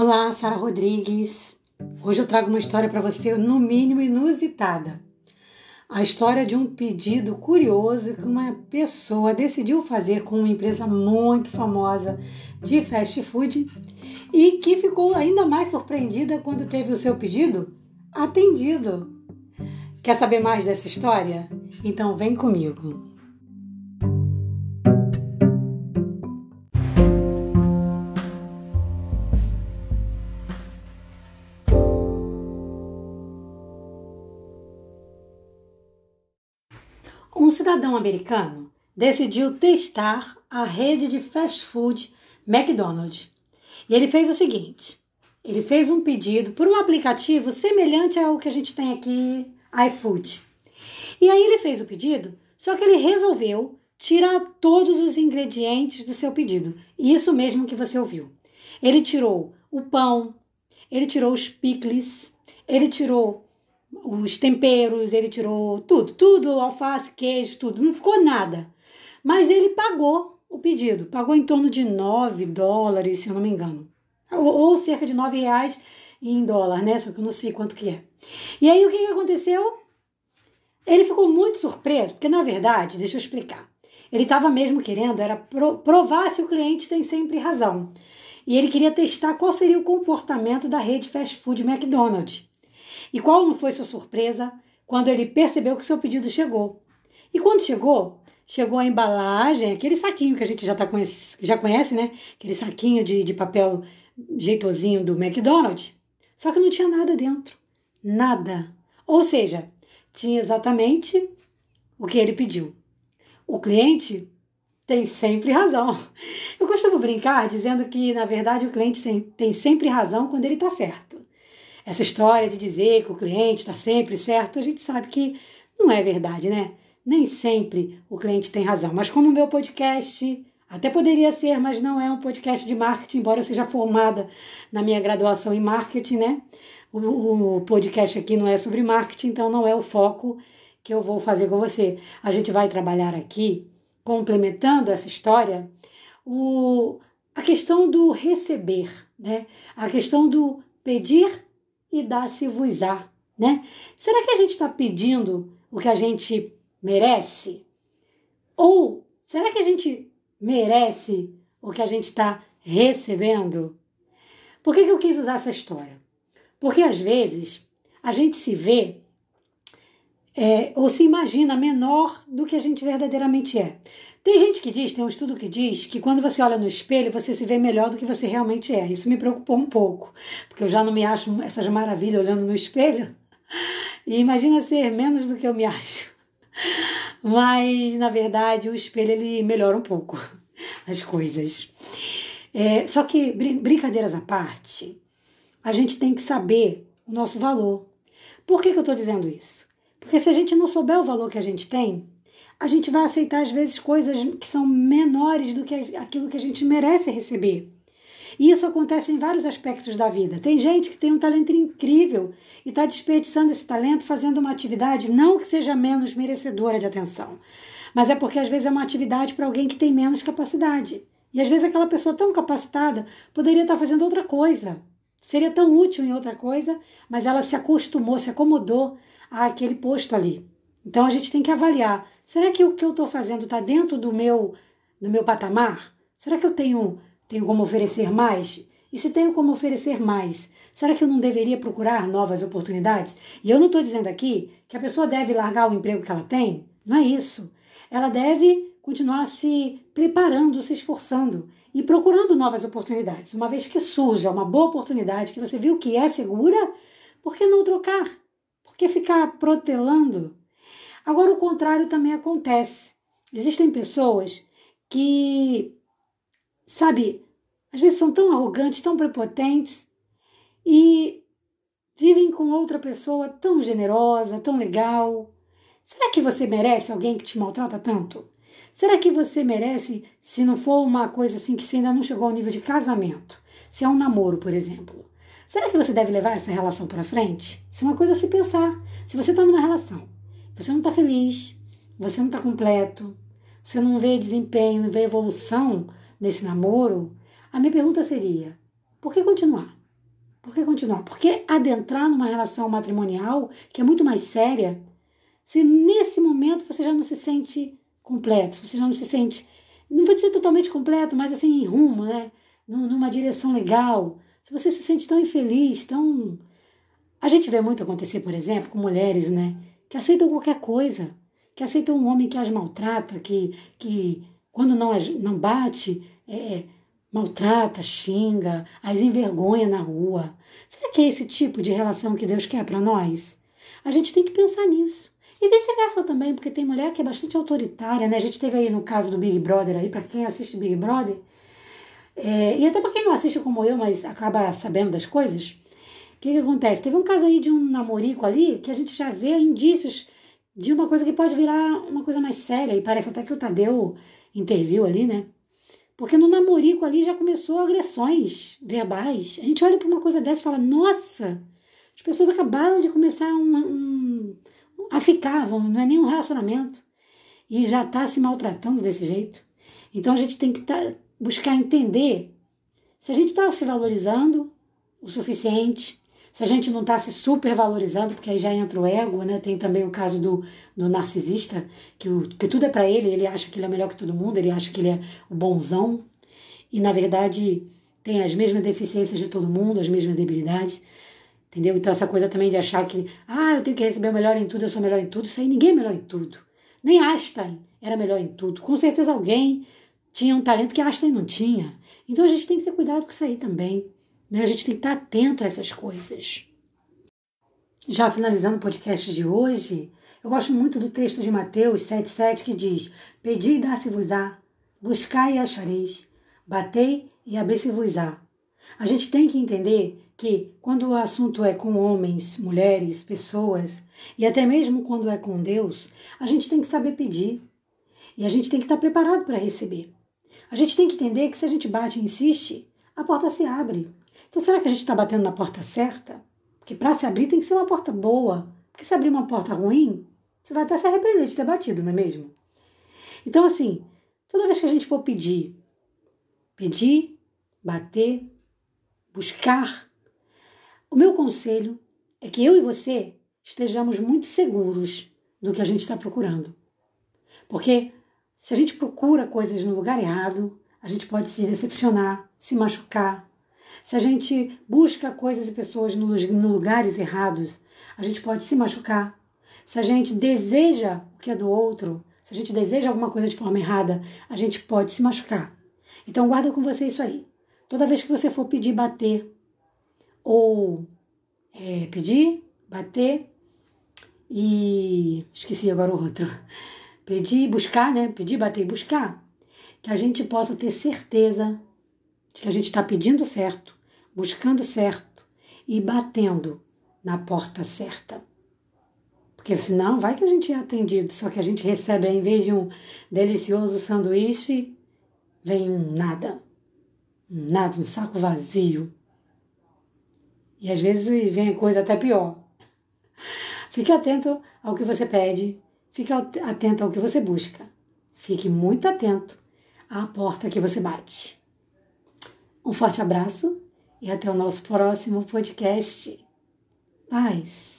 Olá, Sara Rodrigues. Hoje eu trago uma história para você, no mínimo inusitada. A história de um pedido curioso que uma pessoa decidiu fazer com uma empresa muito famosa de fast food e que ficou ainda mais surpreendida quando teve o seu pedido atendido. Quer saber mais dessa história? Então vem comigo. Cidadão americano decidiu testar a rede de fast food McDonald's. E ele fez o seguinte: ele fez um pedido por um aplicativo semelhante ao que a gente tem aqui, iFood. E aí ele fez o pedido, só que ele resolveu tirar todos os ingredientes do seu pedido. Isso mesmo que você ouviu. Ele tirou o pão, ele tirou os picles, ele tirou os temperos, ele tirou tudo, tudo, alface, queijo, tudo, não ficou nada. Mas ele pagou o pedido, pagou em torno de 9 dólares, se eu não me engano, ou, ou cerca de 9 reais em dólar, né? Só que eu não sei quanto que é. E aí o que, que aconteceu? Ele ficou muito surpreso, porque na verdade, deixa eu explicar, ele estava mesmo querendo era provar se o cliente tem sempre razão. E ele queria testar qual seria o comportamento da rede fast food McDonald's. E qual não foi sua surpresa quando ele percebeu que seu pedido chegou? E quando chegou, chegou a embalagem, aquele saquinho que a gente já, tá conhece, já conhece, né? Aquele saquinho de, de papel jeitosinho do McDonald's. Só que não tinha nada dentro. Nada. Ou seja, tinha exatamente o que ele pediu. O cliente tem sempre razão. Eu costumo brincar dizendo que, na verdade, o cliente tem sempre razão quando ele está certo. Essa história de dizer que o cliente está sempre certo, a gente sabe que não é verdade, né? Nem sempre o cliente tem razão. Mas como o meu podcast até poderia ser, mas não é um podcast de marketing, embora eu seja formada na minha graduação em marketing, né? O, o podcast aqui não é sobre marketing, então não é o foco que eu vou fazer com você. A gente vai trabalhar aqui, complementando essa história, o, a questão do receber, né? A questão do pedir e dá-se-vos-á, né? Será que a gente está pedindo o que a gente merece? Ou será que a gente merece o que a gente está recebendo? Por que, que eu quis usar essa história? Porque às vezes a gente se vê é, ou se imagina menor do que a gente verdadeiramente é. Tem gente que diz, tem um estudo que diz que quando você olha no espelho, você se vê melhor do que você realmente é. Isso me preocupou um pouco, porque eu já não me acho essas maravilhas olhando no espelho. E imagina ser menos do que eu me acho. Mas, na verdade, o espelho ele melhora um pouco as coisas. É, só que, brincadeiras à parte, a gente tem que saber o nosso valor. Por que, que eu estou dizendo isso? Porque se a gente não souber o valor que a gente tem, a gente vai aceitar às vezes coisas que são menores do que aquilo que a gente merece receber. E isso acontece em vários aspectos da vida. Tem gente que tem um talento incrível e está desperdiçando esse talento fazendo uma atividade não que seja menos merecedora de atenção, mas é porque às vezes é uma atividade para alguém que tem menos capacidade. E às vezes aquela pessoa tão capacitada poderia estar tá fazendo outra coisa, seria tão útil em outra coisa, mas ela se acostumou, se acomodou àquele posto ali. Então a gente tem que avaliar: será que o que eu estou fazendo está dentro do meu, do meu patamar? Será que eu tenho, tenho como oferecer mais? E se tenho como oferecer mais, será que eu não deveria procurar novas oportunidades? E eu não estou dizendo aqui que a pessoa deve largar o emprego que ela tem, não é isso. Ela deve continuar se preparando, se esforçando e procurando novas oportunidades. Uma vez que surja uma boa oportunidade que você viu que é segura, por que não trocar? Por que ficar protelando? Agora, o contrário também acontece. Existem pessoas que, sabe, às vezes são tão arrogantes, tão prepotentes e vivem com outra pessoa tão generosa, tão legal. Será que você merece alguém que te maltrata tanto? Será que você merece, se não for uma coisa assim que você ainda não chegou ao nível de casamento, se é um namoro, por exemplo? Será que você deve levar essa relação para frente? Isso é uma coisa a se pensar. Se você está numa relação você não está feliz, você não está completo, você não vê desempenho, não vê evolução nesse namoro, a minha pergunta seria: por que continuar? Por que continuar? Porque adentrar numa relação matrimonial, que é muito mais séria, se nesse momento você já não se sente completo, se você já não se sente, não vou dizer totalmente completo, mas assim, em rumo, né? Numa direção legal. Se você se sente tão infeliz, tão. A gente vê muito acontecer, por exemplo, com mulheres, né? Que aceitam qualquer coisa, que aceitam um homem que as maltrata, que, que quando não, não bate, é, é maltrata, xinga, as envergonha na rua. Será que é esse tipo de relação que Deus quer para nós? A gente tem que pensar nisso. E vice-versa também, porque tem mulher que é bastante autoritária, né? A gente teve aí no caso do Big Brother aí, para quem assiste Big Brother, é, e até para quem não assiste como eu, mas acaba sabendo das coisas, que, que acontece? Teve um caso aí de um namorico ali que a gente já vê indícios de uma coisa que pode virar uma coisa mais séria, e parece até que o Tadeu interviu ali, né? Porque no namorico ali já começou agressões verbais. A gente olha para uma coisa dessa e fala: nossa, as pessoas acabaram de começar um, um, a ficar, não é nem um relacionamento, e já está se maltratando desse jeito. Então a gente tem que tá, buscar entender se a gente está se valorizando o suficiente, se a gente não está se supervalorizando, porque aí já entra o ego, né? Tem também o caso do, do narcisista, que, o, que tudo é para ele, ele acha que ele é melhor que todo mundo, ele acha que ele é o bonzão, e na verdade tem as mesmas deficiências de todo mundo, as mesmas debilidades, entendeu? Então essa coisa também de achar que, ah, eu tenho que receber o melhor em tudo, eu sou melhor em tudo, isso aí ninguém é melhor em tudo. Nem Einstein era melhor em tudo. Com certeza alguém tinha um talento que Einstein não tinha. Então a gente tem que ter cuidado com isso aí também. Né? A gente tem que estar atento a essas coisas. Já finalizando o podcast de hoje, eu gosto muito do texto de Mateus 7,7 que diz: Pedi e dá-se-vos-á, buscai e achareis, batei e abri-se-vos-á. A gente tem que entender que quando o assunto é com homens, mulheres, pessoas, e até mesmo quando é com Deus, a gente tem que saber pedir. E a gente tem que estar preparado para receber. A gente tem que entender que se a gente bate e insiste, a porta se abre. Então, será que a gente está batendo na porta certa? Porque para se abrir tem que ser uma porta boa. Porque se abrir uma porta ruim, você vai até se arrepender de ter batido, não é mesmo? Então, assim, toda vez que a gente for pedir, pedir, bater, buscar, o meu conselho é que eu e você estejamos muito seguros do que a gente está procurando. Porque se a gente procura coisas no lugar errado, a gente pode se decepcionar, se machucar, se a gente busca coisas e pessoas no, no lugares errados, a gente pode se machucar. Se a gente deseja o que é do outro, se a gente deseja alguma coisa de forma errada, a gente pode se machucar. Então guarda com você isso aí. Toda vez que você for pedir, bater, ou é, pedir, bater e. Esqueci agora o outro. Pedir, buscar, né? Pedir, bater e buscar. Que a gente possa ter certeza de que a gente está pedindo certo, buscando certo e batendo na porta certa. Porque senão vai que a gente é atendido, só que a gente recebe, em vez de um delicioso sanduíche, vem um nada. Um nada, um saco vazio. E às vezes vem coisa até pior. Fique atento ao que você pede, fique atento ao que você busca. Fique muito atento à porta que você bate. Um forte abraço e até o nosso próximo podcast. Paz.